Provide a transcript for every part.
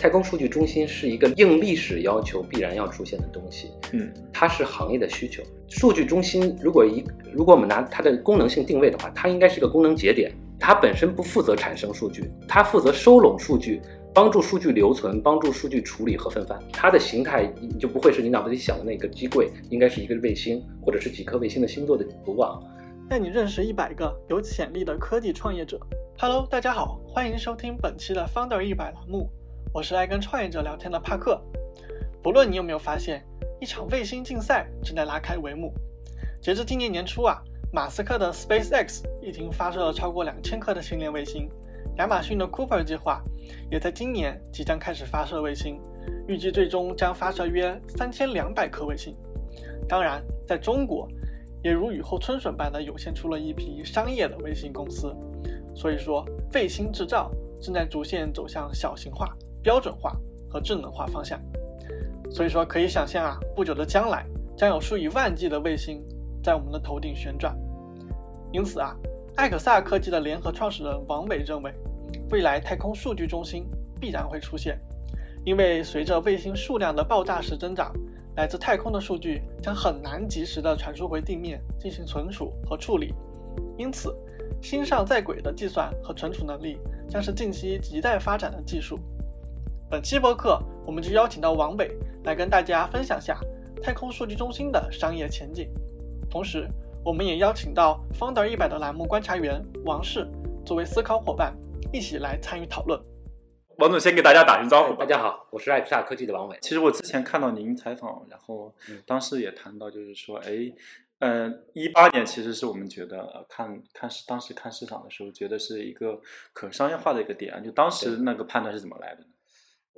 太空数据中心是一个应历史要求必然要出现的东西，嗯它是行业的需求。数据中心如果一如果我们拿它的功能性定位的话，它应该是个功能节点，它本身不负责产生数据，它负责收拢数据。帮助数据留存，帮助数据处理和分发，它的形态你就不会是你脑子里想的那个机柜，应该是一个卫星或者是几颗卫星的星座的组网。带你认识一百个有潜力的科技创业者。Hello，大家好，欢迎收听本期的 Founder 一百栏目，我是爱跟创业者聊天的帕克。不论你有没有发现，一场卫星竞赛正在拉开帷幕。截至今年年初啊，马斯克的 SpaceX 已经发射了超过两千颗的星链卫星，亚马逊的 Cooper 计划也在今年即将开始发射卫星，预计最终将发射约三千两百颗卫星。当然，在中国。也如雨后春笋般的涌现出了一批商业的卫星公司，所以说卫星制造正在逐渐走向小型化、标准化和智能化方向。所以说可以想象啊，不久的将来将有数以万计的卫星在我们的头顶旋转。因此啊，艾克萨科技的联合创始人王伟认为，未来太空数据中心必然会出现，因为随着卫星数量的爆炸式增长。来自太空的数据将很难及时的传输回地面进行存储和处理，因此，星上在轨的计算和存储能力将是近期亟待发展的技术。本期播客，我们就邀请到王伟来跟大家分享下太空数据中心的商业前景，同时，我们也邀请到 Founder 一百的栏目观察员王氏作为思考伙伴，一起来参与讨论。王总先给大家打声招呼。大家好，我是爱普萨科技的王伟。其实我之前看到您采访，然后当时也谈到，就是说，哎，呃，一八年其实是我们觉得看看市当时看市场的时候，觉得是一个可商业化的一个点。就当时那个判断是怎么来的呢？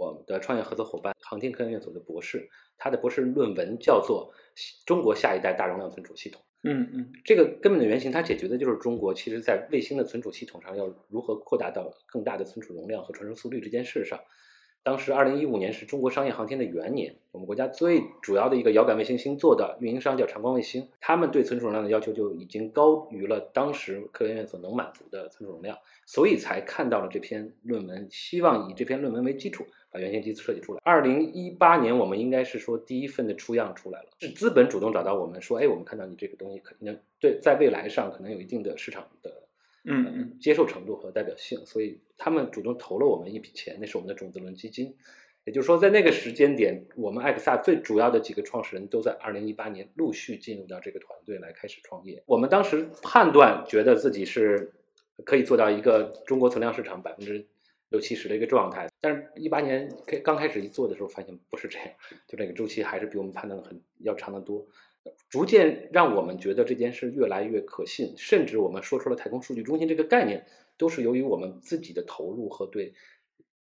我们的创业合作伙伴航天科研院所的博士，他的博士论文叫做《中国下一代大容量存储系统》。嗯嗯，这个根本的原型，它解决的就是中国其实在卫星的存储系统上要如何扩大到更大的存储容量和传输速率这件事上。当时二零一五年是中国商业航天的元年，我们国家最主要的一个遥感卫星星座的运营商叫长光卫星，他们对存储容量的要求就已经高于了当时科研院所能满足的存储容量，所以才看到了这篇论文，希望以这篇论文为基础。把原型机设计出来。二零一八年，我们应该是说第一份的出样出来了，是资本主动找到我们说，哎，我们看到你这个东西可能对在未来上可能有一定的市场的嗯嗯接受程度和代表性，所以他们主动投了我们一笔钱，那是我们的种子轮基金。也就是说，在那个时间点，我们艾克萨最主要的几个创始人都在二零一八年陆续进入到这个团队来开始创业。我们当时判断觉得自己是可以做到一个中国存量市场百分之。六七十的一个状态，但是，一八年开刚开始一做的时候，发现不是这样，就这个周期还是比我们判断的很要长得多，逐渐让我们觉得这件事越来越可信，甚至我们说出了太空数据中心这个概念，都是由于我们自己的投入和对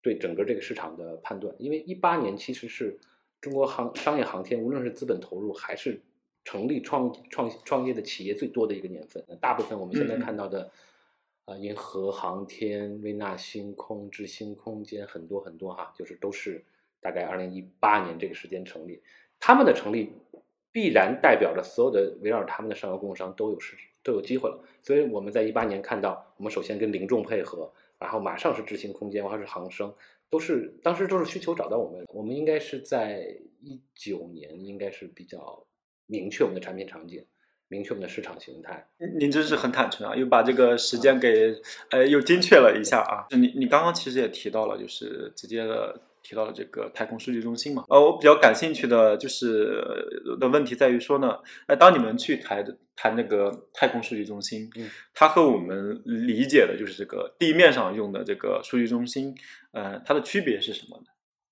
对整个这个市场的判断。因为一八年其实是中国航商业航天，无论是资本投入还是成立创创创业的企业最多的一个年份，大部分我们现在看到的。啊，银河航天、微纳星空、智星空间，很多很多哈，就是都是大概二零一八年这个时间成立。他们的成立必然代表着所有的围绕着他们的上游供应商都有市都有机会了。所以我们在一八年看到，我们首先跟零重配合，然后马上是智星空间，然后是航生，都是当时都是需求找到我们。我们应该是在一九年，应该是比较明确我们的产品场景。明确我们的市场形态。您真是很坦诚啊，又把这个时间给呃又精确了一下啊。你你刚刚其实也提到了，就是直接的提到了这个太空数据中心嘛。呃，我比较感兴趣的就是的问题在于说呢，哎，当你们去谈谈那个太空数据中心，嗯，它和我们理解的就是这个地面上用的这个数据中心，呃，它的区别是什么呢？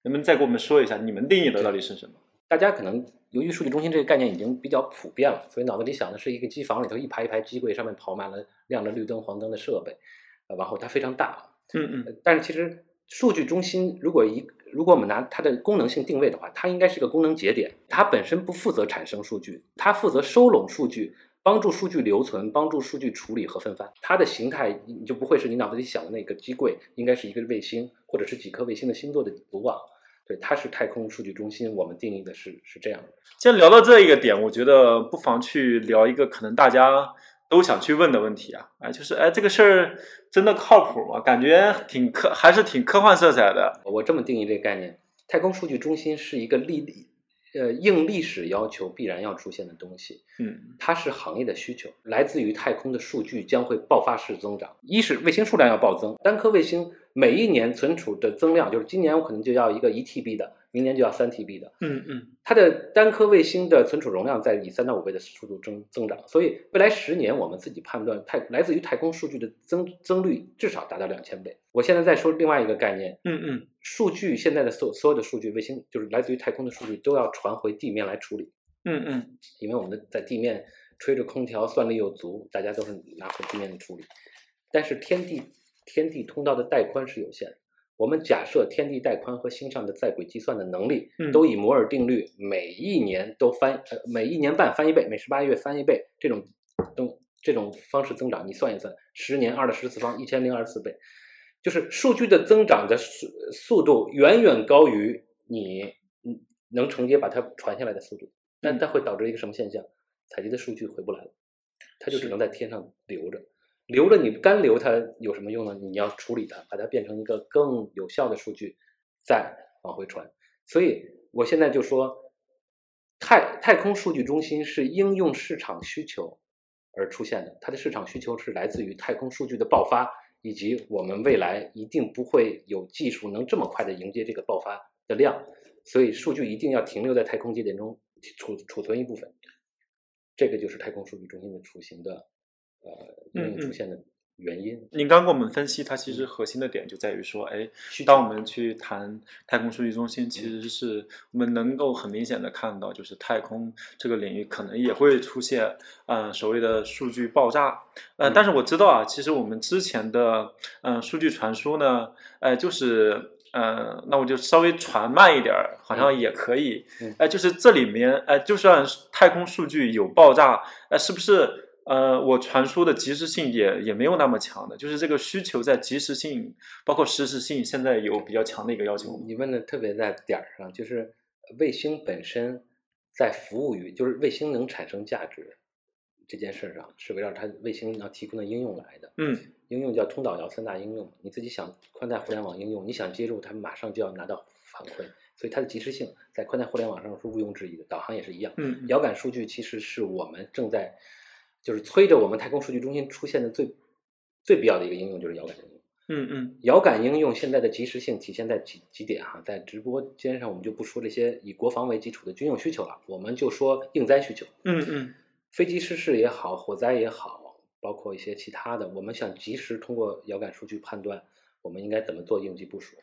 能不能再给我们说一下，你们定义的到底是什么？大家可能由于数据中心这个概念已经比较普遍了，所以脑子里想的是一个机房里头一排一排机柜，上面跑满了亮着绿灯、黄灯的设备，呃，然后它非常大。嗯嗯。但是其实数据中心如果一如果我们拿它的功能性定位的话，它应该是个功能节点，它本身不负责产生数据，它负责收拢数据，帮助数据留存，帮助数据处理和分发。它的形态你就不会是你脑子里想的那个机柜，应该是一个卫星或者是几颗卫星的星座的组网。对，它是太空数据中心，我们定义的是是这样的。既然聊到这一个点，我觉得不妨去聊一个可能大家都想去问的问题啊，哎，就是哎，这个事儿真的靠谱吗？感觉挺科，还是挺科幻色彩的。我这么定义这个概念：太空数据中心是一个历历呃应历史要求必然要出现的东西。嗯它是行业的需求，来自于太空的数据将会爆发式增长。一是卫星数量要暴增，单颗卫星每一年存储的增量，就是今年我可能就要一个一 TB 的，明年就要三 TB 的。嗯嗯它的单颗卫星的存储容量在以三到五倍的速度增增长，所以未来十年我们自己判断太来自于太空数据的增增率至少达到两千倍。我现在再说另外一个概念，嗯嗯数据现在的所所有的数据，卫星就是来自于太空的数据都要传回地面来处理。嗯嗯因为我们的在地面吹着空调，算力又足，大家都是拿回地面处理。但是天地天地通道的带宽是有限的。我们假设天地带宽和星象的在轨计算的能力嗯都以摩尔定律每一年都翻呃每一年半翻一倍，每十八个月翻一倍这种东这种方式增长，你算一算，十年二的十次方一千零二十四倍，就是数据的增长的速速度远远高于你嗯能承接把它传下来的速度。但它会导致一个什么现象？采集的数据回不来了，它就只能在天上留着，留着你干留它有什么用呢？你要处理它，把它变成一个更有效的数据，再往回传。所以我现在就说，太太空数据中心是应用市场需求而出现的，它的市场需求是来自于太空数据的爆发，以及我们未来一定不会有技术能这么快的迎接这个爆发的量，所以数据一定要停留在太空节点中储储存一部分，这个就是太空数据中心的雏形的呃应用嗯嗯出现的原因。您刚给我们分析，它其实核心的点就在于说，哎，当我们去谈太空数据中心，其实是我们能够很明显的看到，就是太空这个领域可能也会出现，呃，所谓的数据爆炸。呃，嗯但是我知道啊，其实我们之前的，嗯、数据传输呢，呃，就是。呃，那我就稍微传慢一点儿，好像也可以。嗯呃，就是这里面，呃，就算太空数据有爆炸，呃，是不是呃，我传输的及时性也也没有那么强的，就是这个需求在及时性，包括实时性，现在有比较强的一个要求。你问的特别在点儿上，就是卫星本身在服务于，就是卫星能产生价值这件事儿上，是围绕它卫星要提供的应用来的。嗯应用叫通导遥三大应用，你自己想宽带互联网应用，你想接入，它马上就要拿到反馈，所以它的及时性在宽带互联网上是毋庸置疑的。导航也是一样，嗯遥感数据其实是我们正在就是催着我们太空数据中心出现的最最必要的一个应用，就是遥感应用。嗯嗯遥感应用现在的及时性体现在几几点哈，在直播间上我们就不说这些以国防为基础的军用需求了，我们就说应灾需求。嗯嗯飞机失事也好，火灾也好，包括一些其他的，我们想及时通过遥感数据判断我们应该怎么做应急部署。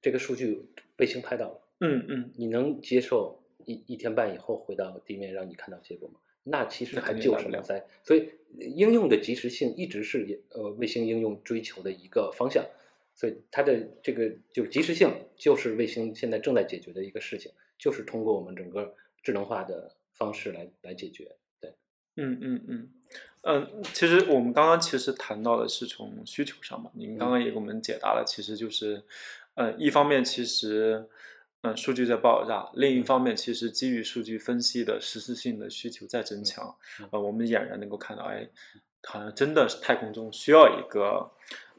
这个数据卫星拍到了，嗯嗯，你能接受一一天半以后回到地面让你看到结果吗？那其实还救肯定来不了什么灾？所以应用的及时性一直是呃卫星应用追求的一个方向。所以它的这个就是及时性，就是卫星现在正在解决的一个事情，就是通过我们整个智能化的方式来来解决。对，嗯嗯嗯，嗯，其实我们刚刚其实谈到的是从需求上嘛，您刚刚也给我们解答了，其实就是，呃，一方面其实，嗯、数据在爆炸，另一方面其实基于数据分析的实时性的需求在增强，嗯。呃，我们俨然能够看到，哎，好像真的是太空中需要一个。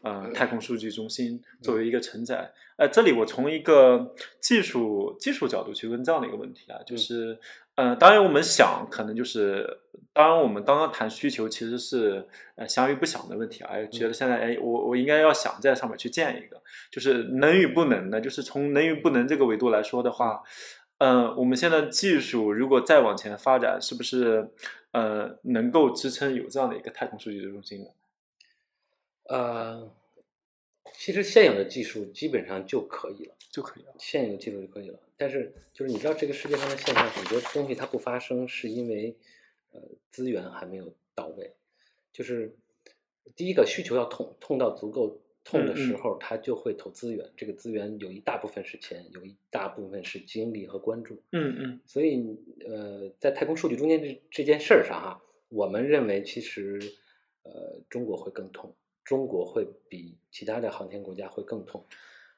呃，太空数据中心作为一个承载，呃，这里我从一个技术技术角度去问这样的一个问题啊，就是，呃，当然我们想可能就是，当然我们刚刚谈需求其实是呃想与不想的问题啊，哎，觉得现在哎我我应该要想在上面去建一个，就是能与不能呢，就是从能与不能这个维度来说的话，呃，我们现在技术如果再往前发展，是不是呃能够支撑有这样的一个太空数据的中心呢？呃，其实现有的技术基本上就可以了。就可以了。现有的技术就可以了。但是就是你知道这个世界上的现象，很多东西它不发生，是因为呃资源还没有到位。就是第一个需求要痛痛到足够痛的时候，它就会投资源。这个资源有一大部分是钱，有一大部分是精力和关注。嗯嗯所以呃，在太空数据中间这这件事儿上哈，我们认为其实呃中国会更痛，中国会比其他的航天国家会更痛。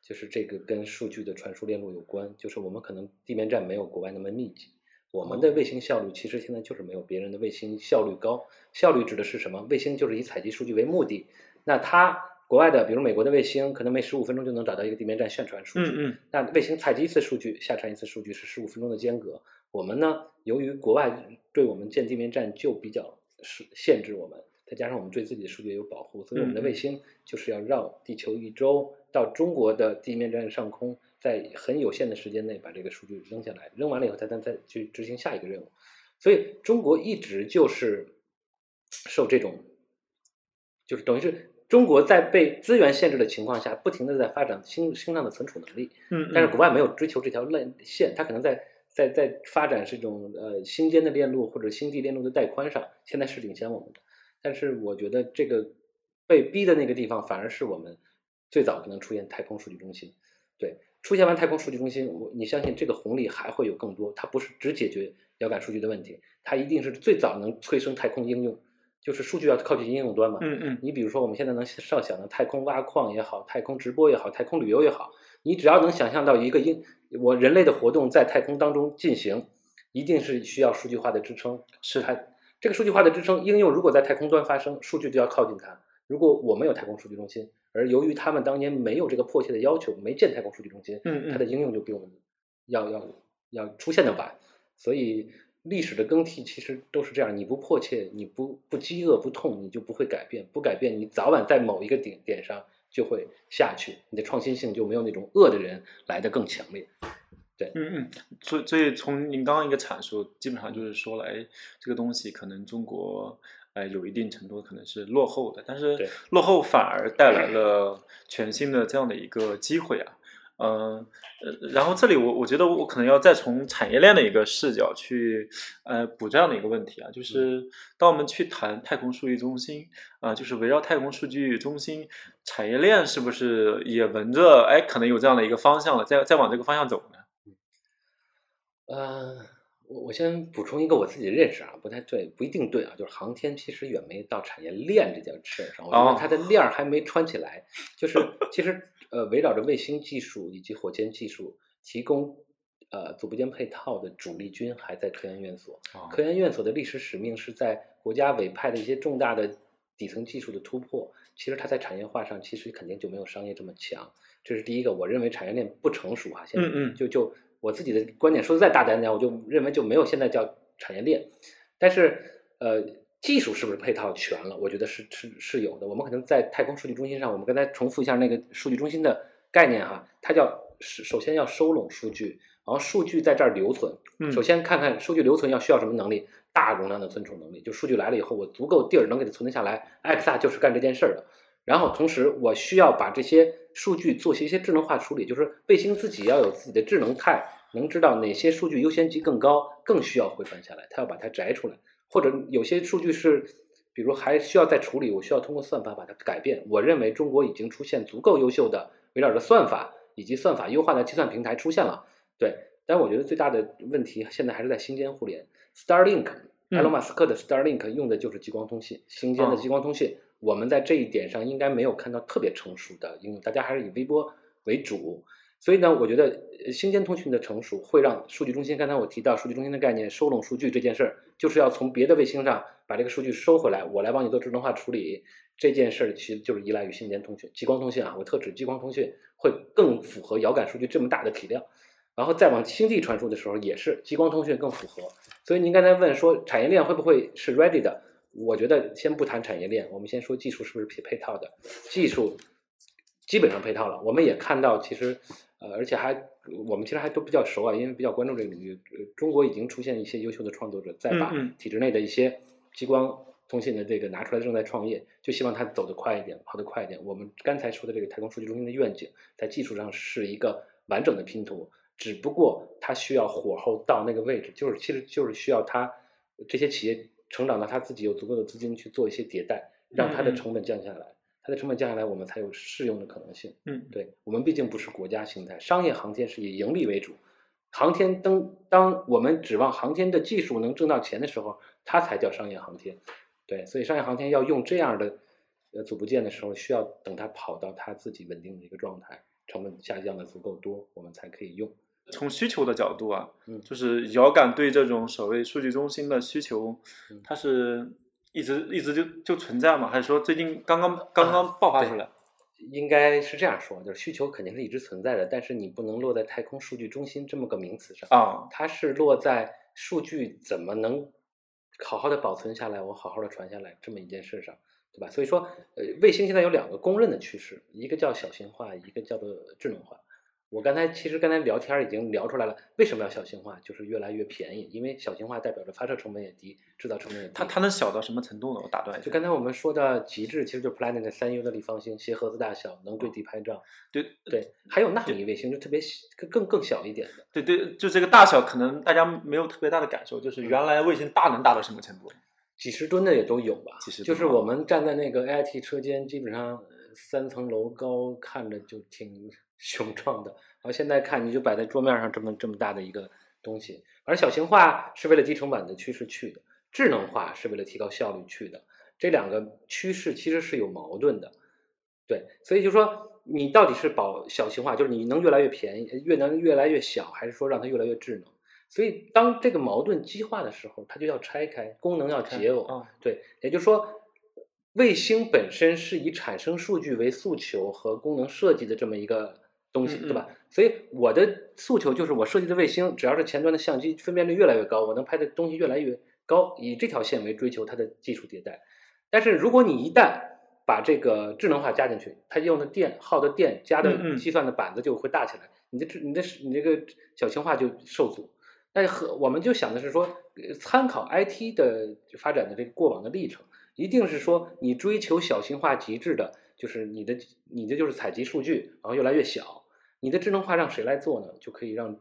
就是这个跟数据的传输链路有关，就是我们可能地面站没有国外那么密集，我们的卫星效率其实现在就是没有别人的卫星效率高。效率指的是什么？卫星就是以采集数据为目的。那它国外的，比如美国的卫星，可能每十五分钟就能找到一个地面站宣传数据。嗯嗯那卫星采集一次数据，下传一次数据是十五分钟的间隔。我们呢，由于国外对我们建地面站就比较是限制我们，再加上我们对自己的数据也有保护，所以我们的卫星就是要绕地球一周，到中国的地面站上空，在很有限的时间内把这个数据扔下来，扔完了以后，它再再去执行下一个任务。所以中国一直就是受这种，就是等于是中国在被资源限制的情况下，不停的在发展星星上的存储能力。嗯，但是国外没有追求这条链线，它可能在在在发展这种呃星间的链路或者星地链路的带宽上，现在是领先我们的。但是我觉得这个被逼的那个地方，反而是我们最早可能出现太空数据中心。对，出现完太空数据中心，我你相信这个红利还会有更多，它不是只解决遥感数据的问题，它一定是最早能催生太空应用，就是数据要靠近应用端嘛。嗯嗯你比如说，我们现在能设想的太空挖矿也好，太空直播也好，太空旅游也好，你只要能想象到一个应我人类的活动在太空当中进行，一定是需要数据化的支撑。是它这个数据化的支撑应用如果在太空端发生，数据就要靠近它。如果我们有太空数据中心，而由于他们当年没有这个迫切的要求，没建太空数据中心，嗯嗯它的应用就比我们要要要出现的晚。所以历史的更替其实都是这样，你不迫切，你不不饥饿不痛，你就不会改变，不改变，你早晚在某一个点点上就会下去，你的创新性就没有那种饿的人来的更强烈。对嗯嗯，所以所以从您刚刚一个阐述，基本上就是说了，哎，这个东西可能中国。呃，有一定程度可能是落后的，但是落后反而带来了全新的这样的一个机会啊。嗯，呃，然后这里我我觉得我可能要再从产业链的一个视角去呃补这样的一个问题啊，就是当我们去谈太空数据中心啊、就是围绕太空数据中心产业链是不是也闻着哎可能有这样的一个方向了，再再往这个方向走呢？呃，我我先补充一个我自己的认识啊，不太对，不一定对啊。就是航天其实远没到产业链这件事儿上，我觉哦得它的链儿还没穿起来。就是 其实呃，围绕着卫星技术以及火箭技术提供呃组部件配套的主力军还在科研院所。哦科研院所的历史使命是在国家委派的一些重大的底层技术的突破。其实它在产业化上其实肯定就没有商业这么强。这是第一个，我认为产业链不成熟啊、现在嗯嗯就就我自己的观点说的再大胆点，我就认为就没有现在叫产业链。但是呃，技术是不是配套全了？我觉得是是是有的。我们可能在太空数据中心上，我们刚才重复一下那个数据中心的概念哈，它叫是首先要收拢数据，然后数据在这儿留存。嗯首先看看数据留存要需要什么能力，大容量的存储能力，就数据来了以后，我足够地儿能给它存得下来。艾克萨就是干这件事儿的。然后同时，我需要把这些数据做些一些智能化处理，就是卫星自己要有自己的智能态，能知道哪些数据优先级更高，更需要回传下来，它要把它摘出来，或者有些数据是，比如还需要再处理，我需要通过算法把它改变。我认为中国已经出现足够优秀的围绕着算法以及算法优化的计算平台出现了，对。但我觉得最大的问题现在还是在星间互联，Starlink，埃隆马斯克的 Starlink 用的就是激光通信，星间的哦激光通信。我们在这一点上应该没有看到特别成熟的应用，大家还是以微波为主。所以呢，我觉得呃星间通讯的成熟会让数据中心，刚才我提到数据中心的概念，收拢数据这件事儿，就是要从别的卫星上把这个数据收回来，我来帮你做智能化处理。这件事儿其实就是依赖于星间通讯、激光通讯啊，我特指激光通讯会更符合遥感数据这么大的体量。然后再往星际传输的时候，也是激光通讯更符合。所以您刚才问说产业链会不会是 ready 的？我觉得先不谈产业链，我们先说技术是不是配配套的。技术基本上配套了，我们也看到其实呃，而且还我们其实还都比较熟啊，因为比较关注这个领域。呃中国已经出现一些优秀的创作者，在把体制内的一些激光通信的这个拿出来，正在创业，就希望它走得快一点，跑得快一点。我们刚才说的这个太空数据中心的愿景，在技术上是一个完整的拼图，只不过它需要火候到那个位置，就是其实就是需要它这些企业成长到它自己有足够的资金去做一些迭代，让它的成本降下来。它的成本降下来，我们才有适用的可能性。嗯对我们毕竟不是国家形态，商业航天是以盈利为主。航天当当我们指望航天的技术能挣到钱的时候，它才叫商业航天。对，所以商业航天要用这样的呃组部件的时候，需要等它跑到它自己稳定的一个状态，成本下降的足够多，我们才可以用。从需求的角度啊，嗯就是遥感对这种所谓数据中心的需求嗯，它是一直一直就就存在吗？还是说最近刚刚刚刚爆发出来？应该是这样说，就是需求肯定是一直存在的，但是你不能落在太空数据中心这么个名词上，啊，它是落在数据怎么能好好的保存下来，我好好的传下来这么一件事上，对吧？所以说，呃，卫星现在有两个公认的趋势，一个叫小型化，一个叫做智能化。我刚才其实刚才聊天儿已经聊出来了，为什么要小型化？就是越来越便宜，因为小型化代表着发射成本也低，制造成本也低。它它能小到什么程度呢？我打断一下。就刚才我们说的极致，其实就是 Planet 三 U 的立方星，鞋盒子大小，能对地拍照。对对，还有纳米卫星，就特别小更更更小一点的。对对，就这个大小可能大家没有特别大的感受，就是原来卫星大能大到什么程度？几十吨的也都有吧，几十吨就是我们站在那个 AIT 车间，基本上呃三层楼高，看着就挺雄壮的。然后现在看，你就摆在桌面上这么这么大的一个东西。而小型化是为了低成本的趋势去的，智能化是为了提高效率去的。这两个趋势其实是有矛盾的，对，所以就说你到底是保小型化，就是你能越来越便宜，越能越来越小，还是说让它越来越智能？所以当这个矛盾激化的时候，它就要拆开，功能要解耦。啊，对，也就是说，卫星本身是以产生数据为诉求和功能设计的这么一个东西，嗯对吧？所以我的诉求就是，我设计的卫星只要是前端的相机分辨率越来越高，我能拍的东西越来越高，以这条线为追求它的技术迭代。但是如果你一旦把这个智能化加进去，它用的电耗的电加嗯的嗯计算的板子就会大起来，你的智你的你这个小型化就受阻。那和我们就想的是说，呃参考 IT 的发展的这个过往的历程，一定是说你追求小型化极致的，就是你的你的就是采集数据，然后越来越小。你的智能化让谁来做呢？就可以让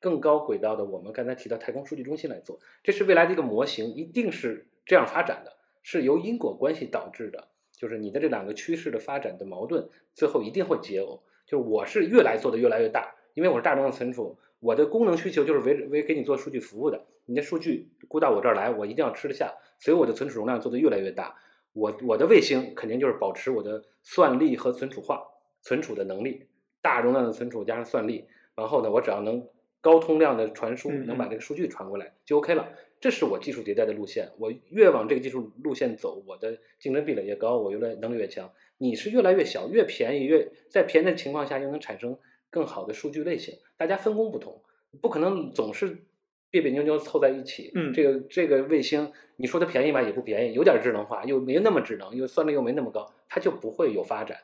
更高轨道的我们刚才提到太空数据中心来做。这是未来的一个模型，一定是这样发展的，是由因果关系导致的。就是你的这两个趋势的发展的矛盾，最后一定会解耦。就是我是越来做的越来越大，因为我是大容量存储，我的功能需求就是为为给你做数据服务的。你的数据估到我这儿来，我一定要吃得下，所以我的存储容量做得越来越大。我我的卫星肯定就是保持我的算力和存储化存储的能力，大容量的存储加上算力，然后呢，我只要能高通量的传输，嗯能把这个数据传过来就 OK 了。这是我技术迭代的路线。我越往这个技术路线走，我的竞争壁垒越高，我越来能力越强。你是越来越小，越便宜，越在便宜的情况下又能产生更好的数据类型。大家分工不同，不可能总是别别扭扭凑在一起。嗯这个这个卫星，你说它便宜吧，也不便宜，有点智能化，又没那么智能，又算力又没那么高，它就不会有发展，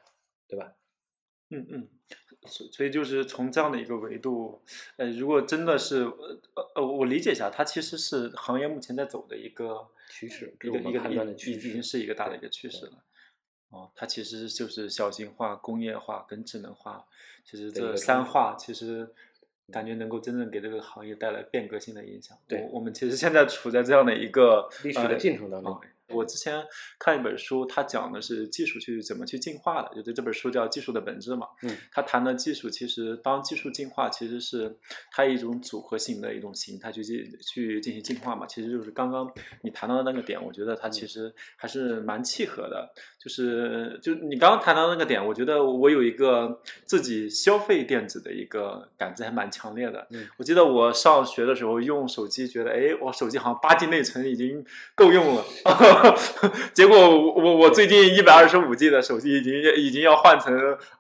对吧？嗯嗯，所所以就是从这样的一个维度，呃，如果真的是呃呃，我理解一下，它其实是行业目前在走的一个趋势，这一个一个是我们判断的已趋势已经是一个大的一个趋势了。哦，它其实就是小型化、工业化跟智能化，其实这三化其实感觉能够真正给这个行业带来变革性的影响。对我我们其实现在处在这样的一个历史的呃进程当中啊。我之前看一本书，它讲的是技术去怎么去进化的，就是这本书叫《技术的本质》嘛。嗯，它谈的技术其实当技术进化，其实是它一种组合性的一种形态去进去进行进化嘛。其实就是刚刚你谈到的那个点，我觉得它其实还是蛮契合的。就是就你刚刚谈到那个点，我觉得我有一个自己消费电子的一个感知还蛮强烈的。嗯我记得我上学的时候用手机，觉得哎，我手机好像八 G 内存已经够用了，结果我我我最近一百二十五 G 的手机已经已经要换成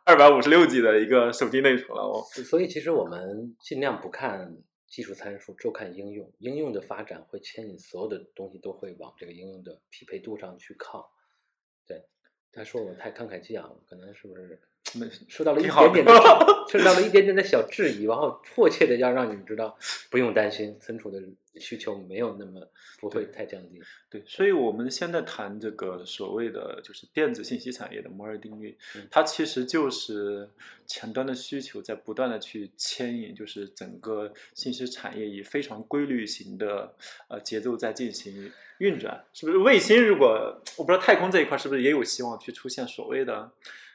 二百五十六 G 的一个手机内存了。我所以其实我们尽量不看技术参数，就看应用。应用的发展会牵引所有的东西都会往这个应用的匹配度上去靠。对，他说我太慷慨激昂了，可能是不是受到了一点点的 受到了一点点的小质疑，然后迫切的要让你们知道，不用担心存储的需求没有那么不会太降低。对，所以我们现在谈这个所谓的就是电子信息产业的摩尔定律，嗯它其实就是前端的需求在不断的去牵引，就是整个信息产业以非常规律型的呃节奏在进行运转，是不是？卫星如果我不知道太空这一块是不是也有希望去出现所谓的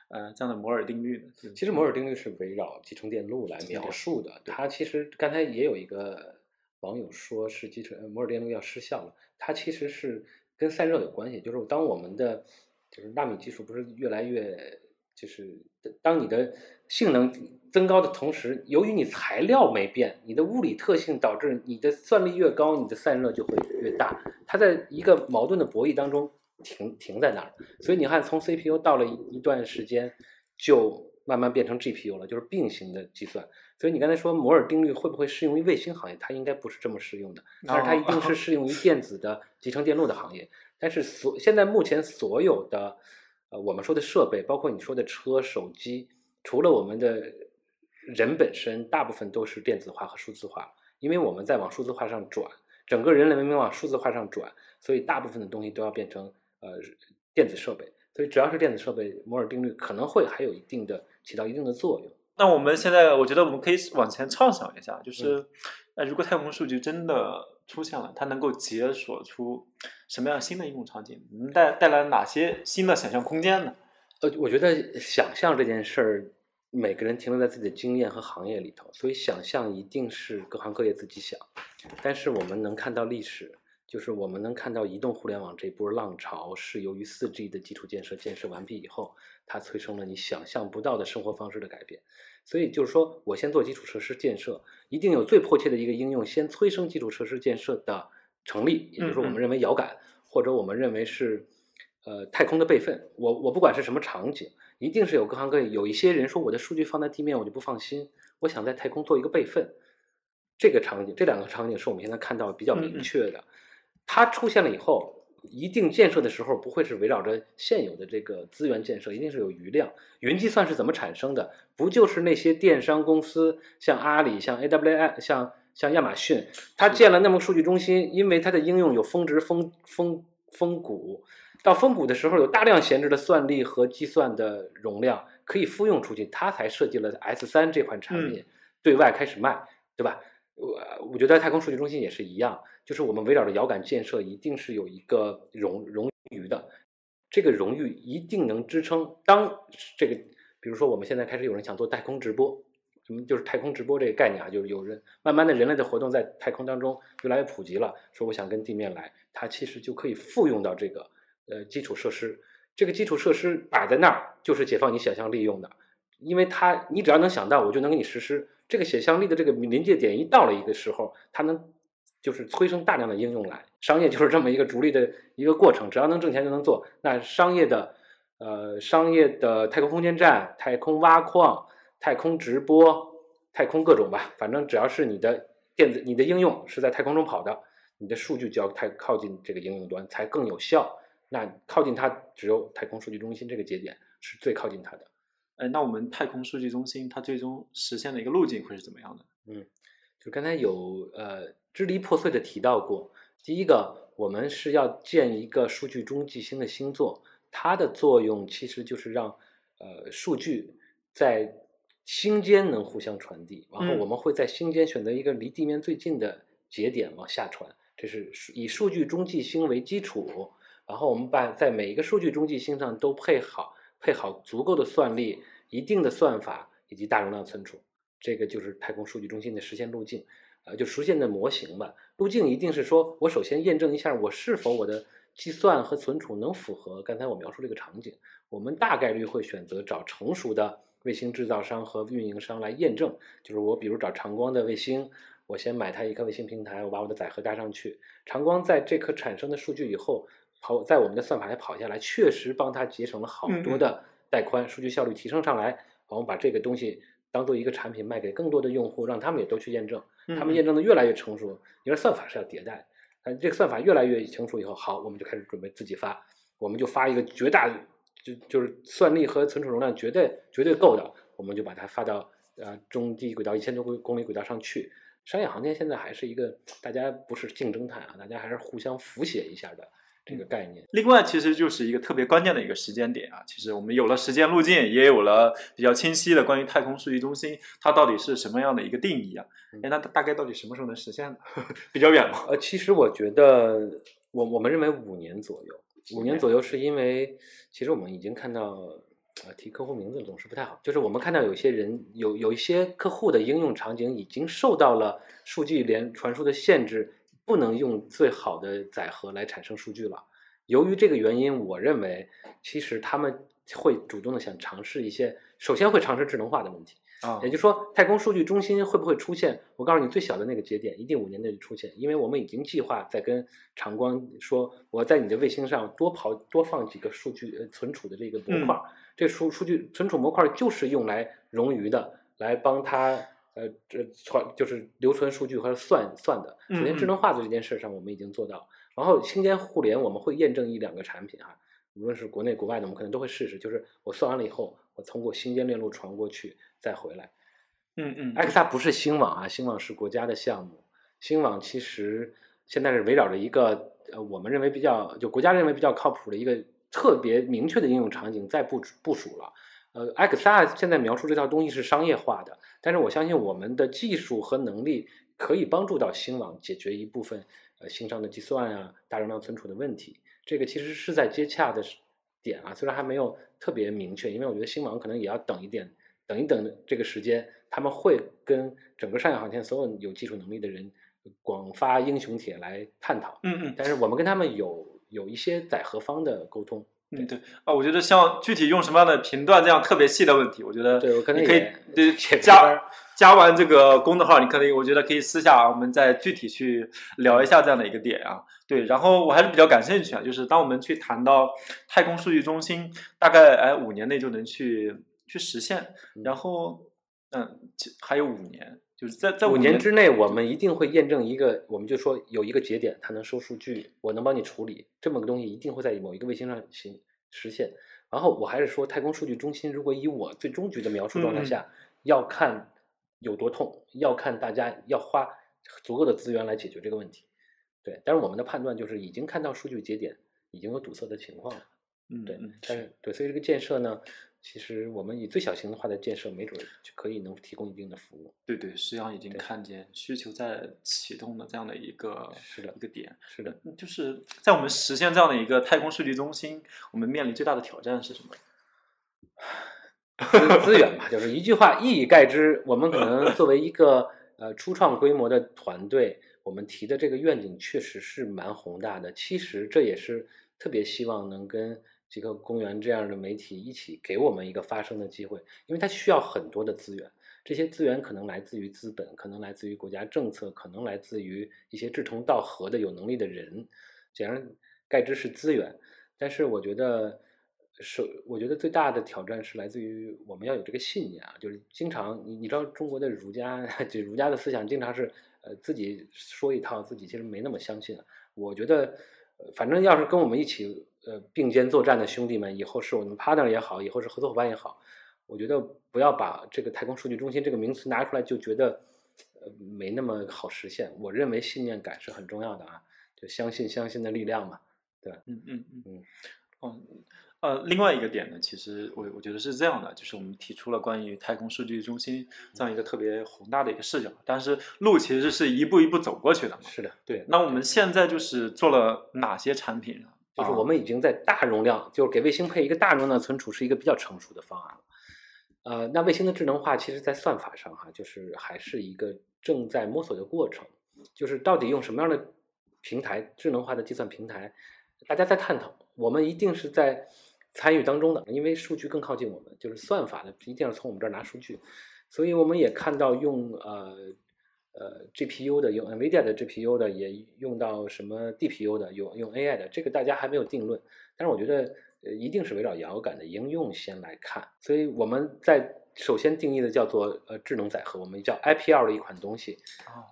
呃这样的摩尔定律呢？其实摩尔定律是围绕集成电路来描述的。它其实刚才也有一个网友说是集成呃摩尔电路要失效了，它其实是跟散热有关系。就是当我们的就是纳米技术不是越来越就是当你的性能增高的同时，由于你材料没变，你的物理特性导致你的算力越高，你的散热就会越大。它在一个矛盾的博弈当中停停在那儿。所以你看，从 CPU 到了一一段时间，就慢慢变成 GPU 了，就是并行的计算。所以你刚才说摩尔定律会不会适用于卫星行业？它应该不是这么适用的，但是它一定是适用于电子的集成电路的行业。但是所现在目前所有的。呃，我们说的设备，包括你说的车、手机，除了我们的人本身，大部分都是电子化和数字化。因为我们在往数字化上转，整个人类文明往数字化上转，所以大部分的东西都要变成呃电子设备。所以只要是电子设备，摩尔定律可能会还有一定的起到一定的作用。那我们现在，我觉得我们可以往前畅想一下，就是，那如果太空数据真的出现了，它能够解锁出什么样新的应用场景，能带带来哪些新的想象空间呢？呃，我觉得想象这件事儿，每个人停留在自己的经验和行业里头，所以想象一定是各行各业自己想。但是我们能看到历史，就是我们能看到移动互联网这波浪潮，是由于四 G 的基础建设建设完毕以后，它催生了你想象不到的生活方式的改变。所以就是说，我先做基础设施建设，一定有最迫切的一个应用，先催生基础设施建设的成立。也就是说，我们认为遥感，或者我们认为是，呃，太空的备份。我我不管是什么场景，一定是有各行各业有一些人说，我的数据放在地面我就不放心，我想在太空做一个备份。这个场景，这两个场景是我们现在看到比较明确的。它出现了以后。一定建设的时候不会是围绕着现有的这个资源建设，一定是有余量。云计算是怎么产生的？不就是那些电商公司，像阿里、像 AWS、像像亚马逊，它建了那么数据中心，因为它的应用有峰值、峰峰峰谷，到峰谷的时候有大量闲置的算力和计算的容量可以复用出去，它才设计了 S 三这款产品对外开始卖，对吧？我我觉得太空数据中心也是一样。就是我们围绕着遥感建设，一定是有一个荣荣誉的，这个荣誉一定能支撑。当这个，比如说我们现在开始有人想做太空直播，什么就是太空直播这个概念啊，就是有人慢慢的人类的活动在太空当中越来越普及了，说我想跟地面来，它其实就可以复用到这个呃基础设施，这个基础设施摆在那儿就是解放你想象力用的，因为它你只要能想到，我就能给你实施。这个想象力的这个临界点一到了一个时候，它能。就是催生大量的应用来，商业就是这么一个逐利的一个过程，只要能挣钱就能做。那商业的，呃，商业的太空空间站、太空挖矿、太空直播、太空各种吧，反正只要是你的电子、你的应用是在太空中跑的，你的数据就要太靠近这个应用端才更有效。那靠近它，只有太空数据中心这个节点是最靠近它的。哎，那我们太空数据中心它最终实现的一个路径会是怎么样的？嗯，就刚才有呃。支离破碎的提到过，第一个，我们是要建一个数据中继星的星座，它的作用其实就是让，呃，数据在星间能互相传递，然后我们会在星间选择一个离地面最近的节点往下传，这是以数据中继星为基础，然后我们把在每一个数据中继星上都配好配好足够的算力、一定的算法以及大容量存储，这个就是太空数据中心的实现路径。呃，就实现的模型吧。路径一定是说，我首先验证一下我是否我的计算和存储能符合刚才我描述这个场景。我们大概率会选择找成熟的卫星制造商和运营商来验证。就是我比如找长光的卫星，我先买它一颗卫星平台，我把我的载荷搭上去。长光在这颗产生的数据以后跑在我们的算法里跑下来，确实帮它节省了好多的带宽，数据效率提升上来。我们把这个东西当做一个产品卖给更多的用户，让他们也都去验证。他们验证的越来越成熟，因为算法是要迭代，但这个算法越来越成熟以后，好，我们就开始准备自己发，我们就发一个绝大，就就是算力和存储容量绝对绝对够的，我们就把它发到呃中低轨道一千多公里轨道上去。商业航天现在还是一个大家不是竞争态啊，大家还是互相扶写一下的。这个概念，另外其实就是一个特别关键的一个时间点啊。其实我们有了时间路径，也有了比较清晰的关于太空数据中心它到底是什么样的一个定义啊？哎，那大概到底什么时候能实现呢？比较远吗？呃，其实我觉得，我我们认为五年左右，五年左右是因为其实我们已经看到，呃，提客户名字总是不太好，就是我们看到有些人有有一些客户的应用场景已经受到了数据连传输的限制。不能用最好的载荷来产生数据了。由于这个原因，我认为其实他们会主动的想尝试一些，首先会尝试智能化的问题。啊也就是说，太空数据中心会不会出现？我告诉你，最小的那个节点一定五年内就出现，因为我们已经计划在跟长光说，我在你的卫星上多跑多放几个数据呃存储的这个模块儿，这数数据存储模块儿就是用来冗余的，来帮它呃这传就是留存数据和算算的。首先，智能化的这件事上我们已经做到，然后星间互联我们会验证一两个产品哈、无论是国内国外的，我们可能都会试试，就是我算完了以后，我通过星间链路传过去再回来。嗯嗯埃克萨不是星网啊，星网是国家的项目。星网其实现在是围绕着一个呃，我们认为比较就国家认为比较靠谱的一个特别明确的应用场景在部署部署了。呃，艾克萨现在描述这套东西是商业化的，但是我相信我们的技术和能力可以帮助到星网解决一部分呃星上的计算啊、大容量存储的问题。这个其实是在接洽的点啊，虽然还没有特别明确，因为我觉得星网可能也要等一点，等一等这个时间，他们会跟整个上海航天所有有技术能力的人广发英雄帖来探讨。嗯嗯但是我们跟他们有有一些载荷方的沟通。嗯，对啊，我觉得像具体用什么样的频段这样特别细的问题，我觉得对我可能你可以对 加加完这个公众号，你可能我觉得可以私下我们再具体去聊一下这样的一个点啊。对，然后我还是比较感兴趣啊，就是当我们去谈到太空数据中心，大概哎五年内就能去去实现，然后嗯，其还有五年，就是在在五年年之内，我们一定会验证一个，我们就说有一个节点，它能收数据，我能帮你处理，这么个东西一定会在某一个卫星上行实现。然后我还是说，太空数据中心如果以我最终局的描述状态下，要看有多痛，要看大家要花足够的资源来解决这个问题。对，但是我们的判断就是已经看到数据节点已经有堵塞的情况了。对嗯对，但是对，所以这个建设呢，其实我们以最小型化的建设，没准儿就可以能提供一定的服务。对对，实际上已经看见需求在启动的这样的一个是的一个点。是的，嗯就是在我们实现这样的一个太空数据中心，我们面临最大的挑战是什么？资资源吧，就是一句话一以概之。我们可能作为一个呃初创规模的团队，我们提的这个愿景确实是蛮宏大的。其实这也是特别希望能跟极客公园这样的媒体一起给我们一个发声的机会，因为它需要很多的资源。这些资源可能来自于资本，可能来自于国家政策，可能来自于一些志同道合的有能力的人。简而概之是资源，但是我觉得。首，我觉得最大的挑战是来自于我们要有这个信念啊，就是经常你你知道中国的儒家，就儒家的思想经常是呃自己说一套，自己其实没那么相信。我觉得，反正要是跟我们一起呃并肩作战的兄弟们，以后是我们 partner 也好，以后是合作伙伴也好，我觉得不要把这个太空数据中心这个名词拿出来就觉得呃没那么好实现。我认为信念感是很重要的啊，就相信相信的力量嘛。对嗯嗯嗯嗯，哦。呃，另外一个点呢，其实我我觉得是这样的，就是我们提出了关于太空数据中心这样一个特别宏大的一个视角，但是路其实是一步一步走过去的嘛。是的，对，那我们现在就是做了哪些产品啊？就是我们已经在大容量，就是给卫星配一个大容量存储，是一个比较成熟的方案了。呃，那卫星的智能化，其实在算法上哈，就是还是一个正在摸索的过程，就是到底用什么样的平台，智能化的计算平台，大家在探讨。我们一定是在参与当中的，因为数据更靠近我们，就是算法的一定要从我们这儿拿数据，所以我们也看到用呃呃 GPU 的，用 NVIDIA 的 GPU 的，也用到什么 DPU 的，用用 AI 的，这个大家还没有定论，但是我觉得呃一定是围绕遥感的应用先来看，所以我们在首先定义的叫做呃智能载荷，我们叫 IPL 的一款东西，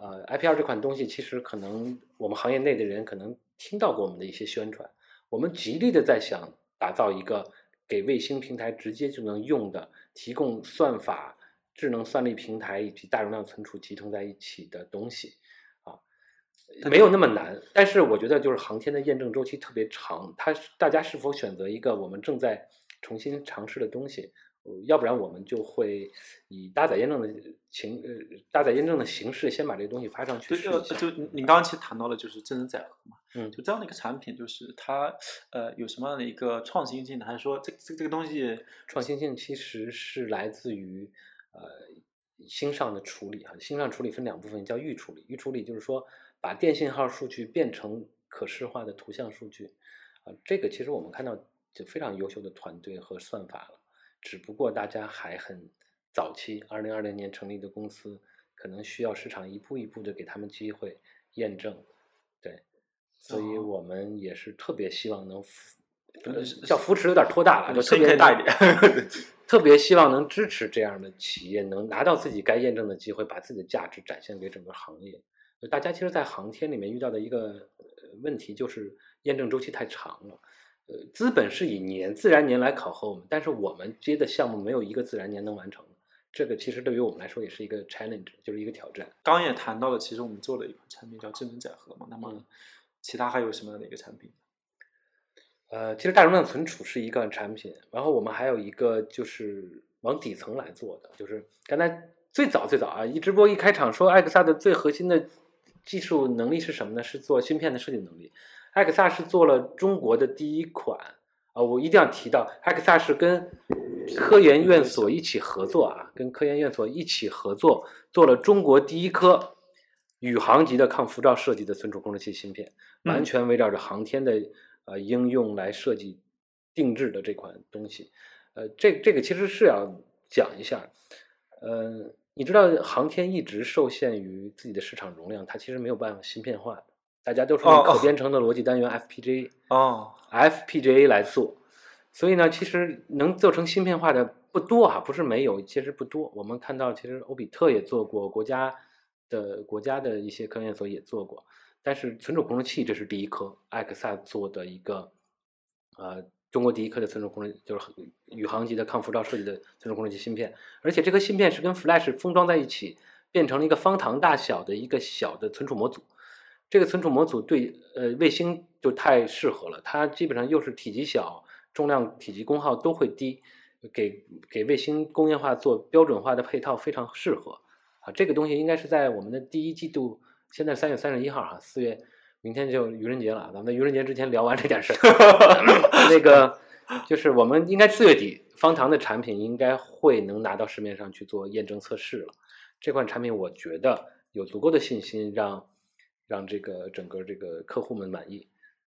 呃 IPL 这款东西其实可能我们行业内的人可能听到过我们的一些宣传，我们极力的在想。打造一个给卫星平台直接就能用的，提供算法、智能算力平台以及大容量存储集成在一起的东西，啊，没有那么难。但是我觉得就是航天的验证周期特别长，它大家是否选择一个我们正在重新尝试的东西？要不然我们就会以搭载验证的形呃搭载验证的形式先把这个东西发上去对，呃，试一下。就您刚刚其实谈到了就是智能载荷嘛，嗯就这样的一个产品，就是它呃有什么样的一个创新性呢？还是说这这这个东西创新性其实是来自于呃星上的处理哈，星上处理分两部分，叫预处理。预处理就是说把电信号数据变成可视化的图像数据啊、这个其实我们看到就非常优秀的团队和算法了，只不过大家还很早期，二零二零年成立的公司，可能需要市场一步一步的给他们机会验证，对，所以哦。我们也是特别希望能叫扶持有点拖大了，就特别大一点。特别希望能支持这样的企业，能拿到自己该验证的机会，把自己的价值展现给整个行业。呃大家其实，在航天里面遇到的一个呃问题就是验证周期太长了。呃，资本是以年自然年来考核我们，但是我们接的项目没有一个自然年能完成的。这个其实对于我们来说也是一个 challenge，就是一个挑战。刚刚也谈到了，其实我们做了一款产品叫智能载荷嘛。那么嗯其他还有什么样的一个产品？呃，其实大容量存储是一个产品，然后我们还有一个就是往底层来做的，就是刚才最早最早啊，一直播一开场说艾克萨的最核心的技术能力是什么呢？是做芯片的设计能力。艾克萨是做了中国的第一款啊、我一定要提到，艾克萨是跟科研院所一起合作啊，跟科研院所一起合作做了中国第一颗宇航级的抗辐照设计的存储控制器芯片，嗯完全围绕着航天的呃应用来设计定制的这款东西。呃，这这个其实是要讲一下，呃，你知道航天一直受限于自己的市场容量，它其实没有办法芯片化的。大家都是用可编程的逻辑单元 FPGA、哦，FPGA 来做，所以呢，其实能做成芯片化的不多啊，不是没有，其实不多。我们看到，其实欧比特也做过，国家的国家的一些科研所也做过，但是存储控制器这是第一颗，艾克萨做的一个，呃，中国第一颗的存储控制，就是宇航级的抗辐照设计的存储控制器芯片，而且这颗芯片是跟 Flash 封装在一起，变成了一个方糖大小的一个小的存储模组。这个存储模组对呃卫星就太适合了，它基本上又是体积小、重量、体积功耗都会低，给给卫星工业化做标准化的配套非常适合啊。这个东西应该是在我们的第一季度，现在三月三十一号啊，四月明天就愚人节了，咱们在愚人节之前聊完这件事儿。那个就是我们应该四月底方糖的产品应该会能拿到市面上去做验证测试了。这款产品我觉得有足够的信心让让这个整个这个客户们满意。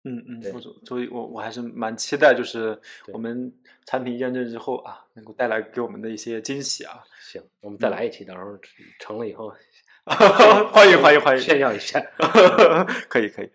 嗯嗯对，所以我我还是蛮期待，就是我们产品验证之后啊，能够带来给我们的一些惊喜啊。行，我们再来一期，到时候成了以后 欢迎欢迎欢迎，炫耀一下。可以可以，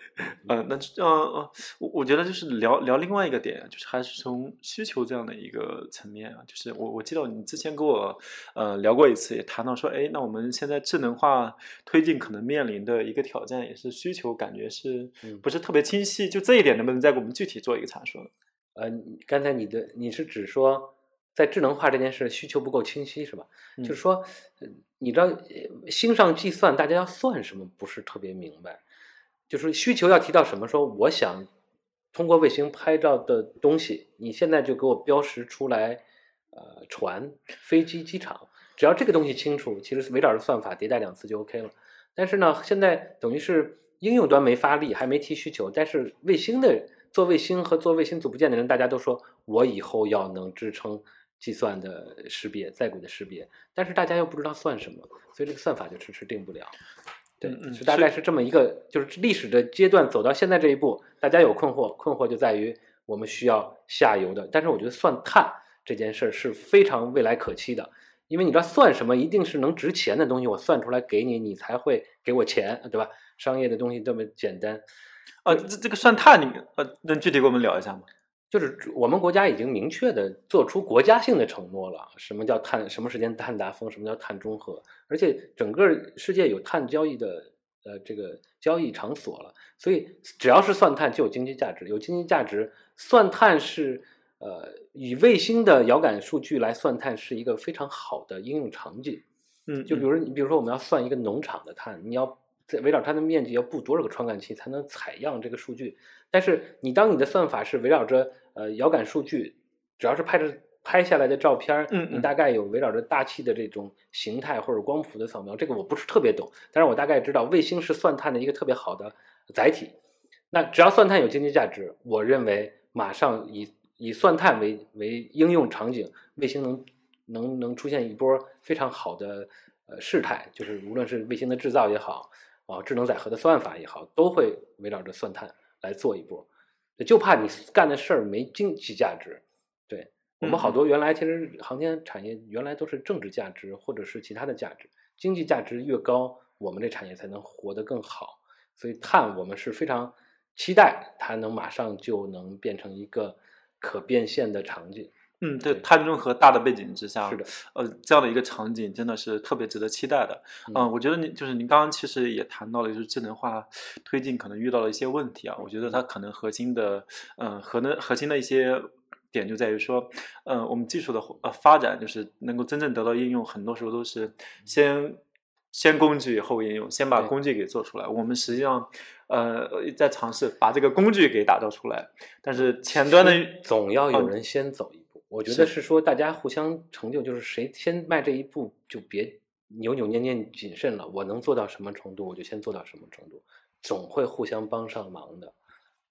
呃，那呃呃，我我觉得就是聊聊另外一个点啊，就是还是从需求这样的一个层面啊，就是我我记得你之前跟我呃聊过一次，也谈到说，哎，那我们现在智能化推进可能面临的一个挑战，也是需求感觉是嗯不是特别清晰？就这一点能不能再给我们具体做一个阐述呢？呃，刚才你的你是指说，在智能化这件事需求不够清晰是吧？就是嗯说，呃你知道星上计算大家要算什么不是特别明白，就是需求要提到什么，说我想通过卫星拍照的东西，你现在就给我标识出来，呃，船、飞机、机场，只要这个东西清楚，其实围绕着算法迭代两次就 OK 了。但是呢，现在等于是应用端没发力，还没提需求，但是卫星的做卫星和做卫星组件的人，大家都说我以后要能支撑计算的识别、在轨的识别，但是大家又不知道算什么，所以这个算法就迟迟定不了。对嗯，嗯是大概是这么一个，就是历史的阶段走到现在这一步，大家有困惑，困惑就在于我们需要下游的，但是我觉得算碳这件事儿是非常未来可期的，因为你知道算什么一定是能值钱的东西，我算出来给你，你才会给我钱，对吧？商业的东西这么简单，啊，这这个算碳，你呃，能具体给我们聊一下吗？就是我们国家已经明确的做出国家性的承诺了，什么叫碳，什么时间碳达峰，什么叫碳中和，而且整个世界有碳交易的呃这个交易场所了，所以只要是算碳就有经济价值，有经济价值，算碳是呃以卫星的遥感数据来算碳是一个非常好的应用场景。嗯，就比如你比如说我们要算一个农场的碳，你要在围绕它的面积要布多少个传感器才能采样这个数据？但是你当你的算法是围绕着呃遥感数据，只要是拍着拍下来的照片嗯你大概有围绕着大气的这种形态或者光谱的扫描，这个我不是特别懂，但是我大概知道卫星是算碳的一个特别好的载体。那只要算碳有经济价值，我认为马上以以算碳为为应用场景，卫星能能能出现一波非常好的呃事态，就是无论是卫星的制造也好，啊智能载荷的算法也好，都会围绕着算碳来做一波。就怕你干的事儿没经济价值。对我们好嗯多原来其实航天产业原来都是政治价值或者是其他的价值，经济价值越高，我们这产业才能活得更好。所以碳我们是非常期待它能马上就能变成一个可变现的场景。嗯，对，对碳中和大的背景之下，是的，呃，这样的一个场景真的是特别值得期待的。嗯、嗯我觉得您就是您刚刚其实也谈到了，就是智能化推进可能遇到了一些问题啊。我觉得它可能核心的，嗯、核能核心的一些点就在于说，呃，我们技术的呃发展就是能够真正得到应用，很多时候都是先先工具后应用，先把工具给做出来。我们实际上呃在尝试把这个工具给打造出来，但是前端的总要有嗯人先走一步。我觉得是是说大家互相成就，就是谁先迈这一步，就别扭扭捏捏、谨慎了。我能做到什么程度，我就先做到什么程度，总会互相帮上忙的。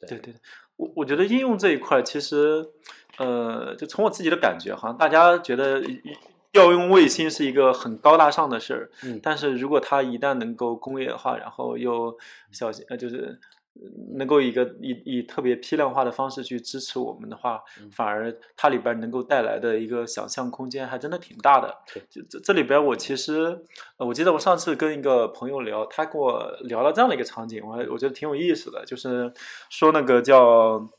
对对，我我觉得应用这一块，其实，呃，就从我自己的感觉，好像大家觉得一调用卫星是一个很高大上的事儿，嗯，但是如果它一旦能够工业化，然后又小心，呃，就是能够一个以以特别批量化的方式去支持我们的话，嗯反而它里边能够带来的一个想象空间还真的挺大的。对就这这里边我其实，呃，我记得我上次跟一个朋友聊，他跟我聊了这样的一个场景，我还我觉得挺有意思的，就是说那个叫。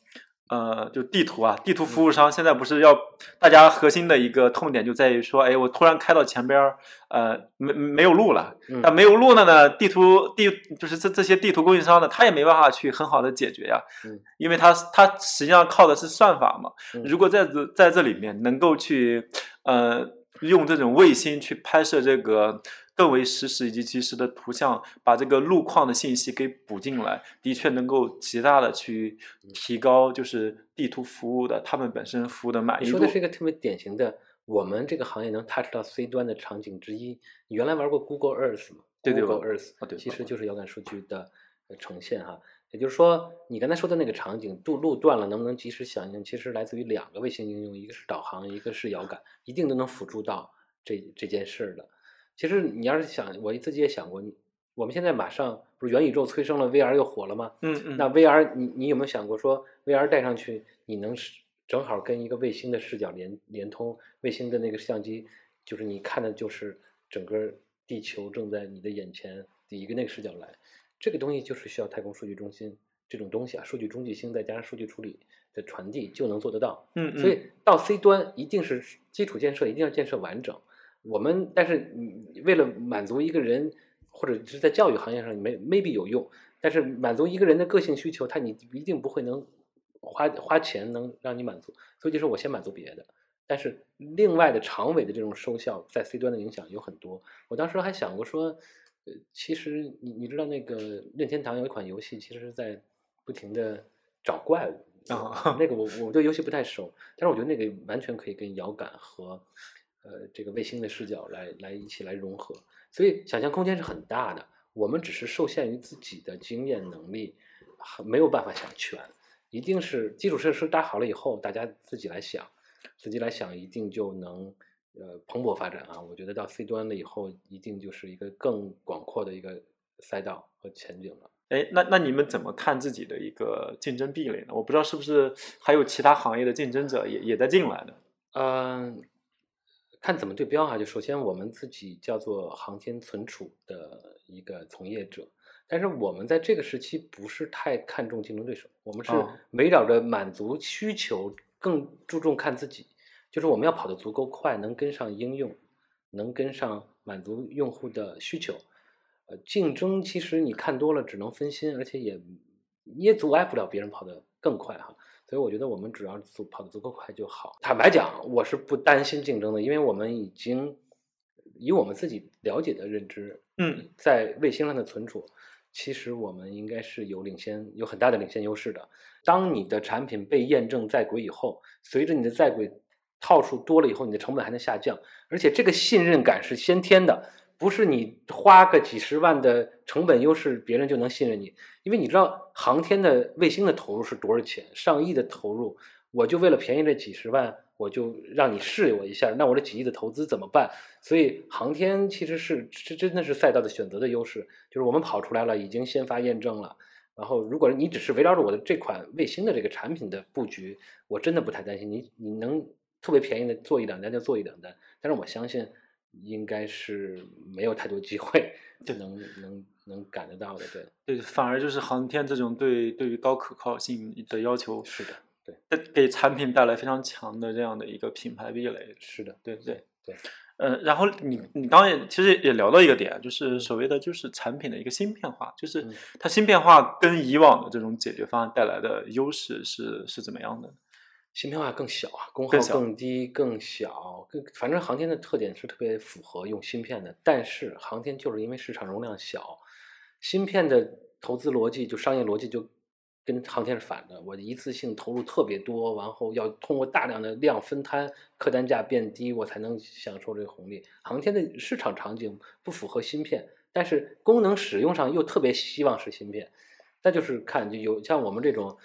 呃，就地图啊，地图服务商现在不是要大家核心的一个痛点就在于说，哎，我突然开到前边儿，呃，没没有路了，嗯。那没有路了呢，地图地就是这这些地图供应商呢，他也没办法去很好的解决呀，嗯，因为他他实际上靠的是算法嘛，嗯。如果在这在这里面能够去呃用这种卫星去拍摄这个更为实时以及及时的图像，把这个路况的信息给补进来，的确能够极大的去提高就是地图服务的他们本身服务的满意度你说的。是一个特别典型的，我们这个行业能 touch 到 C 端的场景之一。你原来玩过 Google Earth 吗？对对 Google Earth 啊对其实就是遥感数据的呃呈现哈。也就是说，你刚才说的那个场景，路路断了能不能及时响应，其实来自于两个卫星应用，一个是导航，一个是遥感，一定都能辅助到这这件事儿的。其实你要是想，我自己也想过，你我们现在马上不是元宇宙催生了 VR 又火了吗？嗯嗯，那 VR，你你有没有想过说 VR 戴上去，你能是正好跟一个卫星的视角连连通，卫星的那个相机，就是你看的就是整个地球正在你的眼前，以一个那个视角来，这个东西就是需要太空数据中心这种东西啊，数据中继星再加上数据处理的传递就能做得到。嗯嗯，所以到 C 端一定是基础建设一定要建设完整。我们但是为了满足一个人，或者是在教育行业上没 maybe 有用，但是满足一个人的个性需求，他你一定不会能花花钱能让你满足，所以就是我先满足别的。但是另外的长尾的这种收效在 C 端的影响有很多。我当时还想过说，呃，其实你你知道那个任天堂有一款游戏，其实是在不停的找怪物。啊那个我我对游戏不太熟，但是我觉得那个完全可以跟遥感和呃这个卫星的视角来来一起来融合，所以想象空间是很大的。我们只是受限于自己的经验能力，很没有办法想全，一定是基础设施搭好了以后，大家自己来想，自己来想，一定就能呃蓬勃发展啊！我觉得到 C 端了以后，一定就是一个更广阔的一个赛道和前景了。哎，那那你们怎么看自己的一个竞争壁垒呢？我不知道是不是还有其他行业的竞争者也也在进来呢。嗯，看怎么对标啊？就首先我们自己叫做航天存储的一个从业者，但是我们在这个时期不是太看重竞争对手，我们是哦围绕着满足需求，更注重看自己，就是我们要跑得足够快，能跟上应用，能跟上满足用户的需求。呃，竞争其实你看多了只能分心，而且也你也阻碍不了别人跑得更快哈。所以我觉得我们只要足跑得足够快就好。坦白讲，我是不担心竞争的，因为我们已经以我们自己了解的认知，嗯，在卫星上的存储，其实我们应该是有领先、有很大的领先优势的。当你的产品被验证在轨以后，随着你的在轨套数多了以后，你的成本还能下降，而且这个信任感是先天的。不是你花个几十万的成本优势，别人就能信任你，因为你知道航天的卫星的投入是多少钱，上亿的投入，我就为了便宜这几十万，我就让你试我一下，那我这几亿的投资怎么办？所以航天其实是这真的是赛道的选择的优势，就是我们跑出来了，已经先发验证了，然后，如果你只是围绕着我的这款卫星的这个产品的布局，我真的不太担心你，你能特别便宜的做一两单就做一两单。但是我相信，应该是没有太多机会能能能赶得到的。对对，反而就是航天这种对对于高可靠性的要求，是的，对，给产品带来非常强的这样的一个品牌壁垒。是的，对对对。呃，然后你你刚刚也其实也聊到一个点，就是所谓的就是产品的一个芯片化，就是它芯片化跟以往的这种解决方案带来的优势是是怎么样的？芯片化更小啊，功耗更低，更小，更反正航天的特点是特别符合用芯片的，但是航天就是因为市场容量小，芯片的投资逻辑就商业逻辑就。跟航天是反的，我一次性投入特别多，然后要通过大量的量分摊，客单价变低，我才能享受这个红利。航天的市场场景不符合芯片，但是功能使用上又特别希望是芯片，那就是看就有像我们这种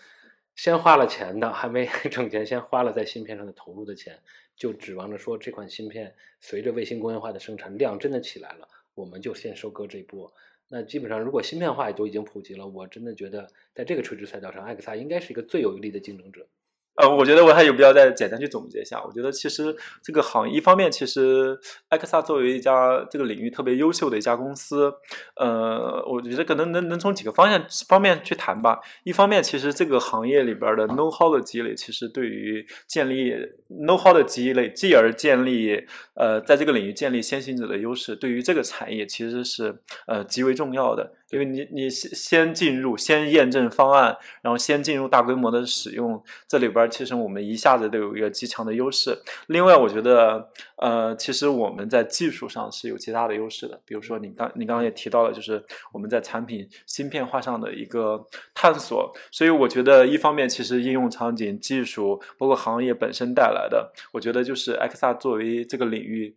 先花了钱的，还没 挣钱，先花了在芯片上的投入的钱，就指望着说这款芯片随着卫星工业化的生产量真的起来了，我们就先收割这波。那基本上，如果芯片化都已经普及了，我真的觉得在这个垂直赛道上，艾克萨应该是一个最有力的竞争者。呃，我觉得我还有必要再简单去总结一下。我觉得其实这个行业一方面，其实艾克萨作为一家这个领域特别优秀的一家公司，呃，我觉得可能能能从几个方向方面去谈吧。一方面，其实这个行业里边的 know how 的积累，其实对于建立 know how 的积累，继而建立呃在这个领域建立先行者的优势，对于这个产业其实是呃极为重要的。因为你你先先进入，先验证方案，然后先进入大规模的使用，这里边其实我们一下子都有一个极强的优势。另外，我觉得呃，其实我们在技术上是有极大的优势的。比如说，你刚你刚刚也提到了，就是我们在产品芯片化上的一个探索。所以，我觉得一方面，其实应用场景、技术，包括行业本身带来的，我觉得就是 X R 作为这个领域。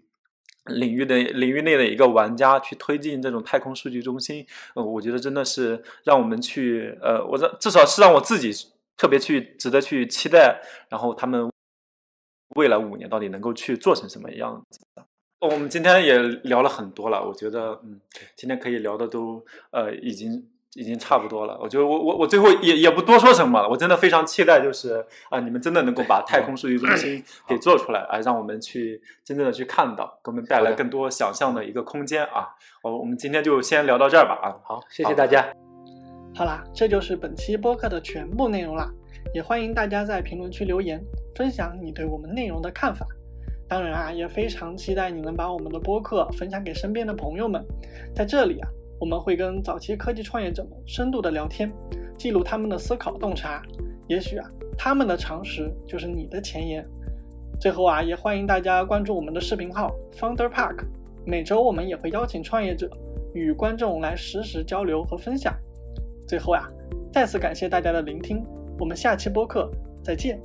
领域的领域内的一个玩家去推进这种太空数据中心，呃，我觉得真的是让我们去，呃，我这至少是让我自己特别去值得去期待。然后他们未来五年到底能够去做成什么样子的？我们今天也聊了很多了，我觉得，嗯，今天可以聊的都，呃，已经。已经差不多了，我觉得我我我最后也也不多说什么了，我真的非常期待，就是啊，你们真的能够把太空数据中心给做出来，啊，让我们去真正的去看到，给我们带来更多想象的一个空间啊。我我们今天就先聊到这儿吧啊，好，谢谢大家。好啦，这就是本期播客的全部内容啦，也欢迎大家在评论区留言，分享你对我们内容的看法。当然啊，也非常期待你能把我们的播客分享给身边的朋友们，在这里啊。我们会跟早期科技创业者们深度的聊天，记录他们的思考洞察。也许啊，他们的常识就是你的前沿。最后啊，也欢迎大家关注我们的视频号 Founder Park。每周我们也会邀请创业者与观众来实时交流和分享。最后啊，再次感谢大家的聆听，我们下期播客再见。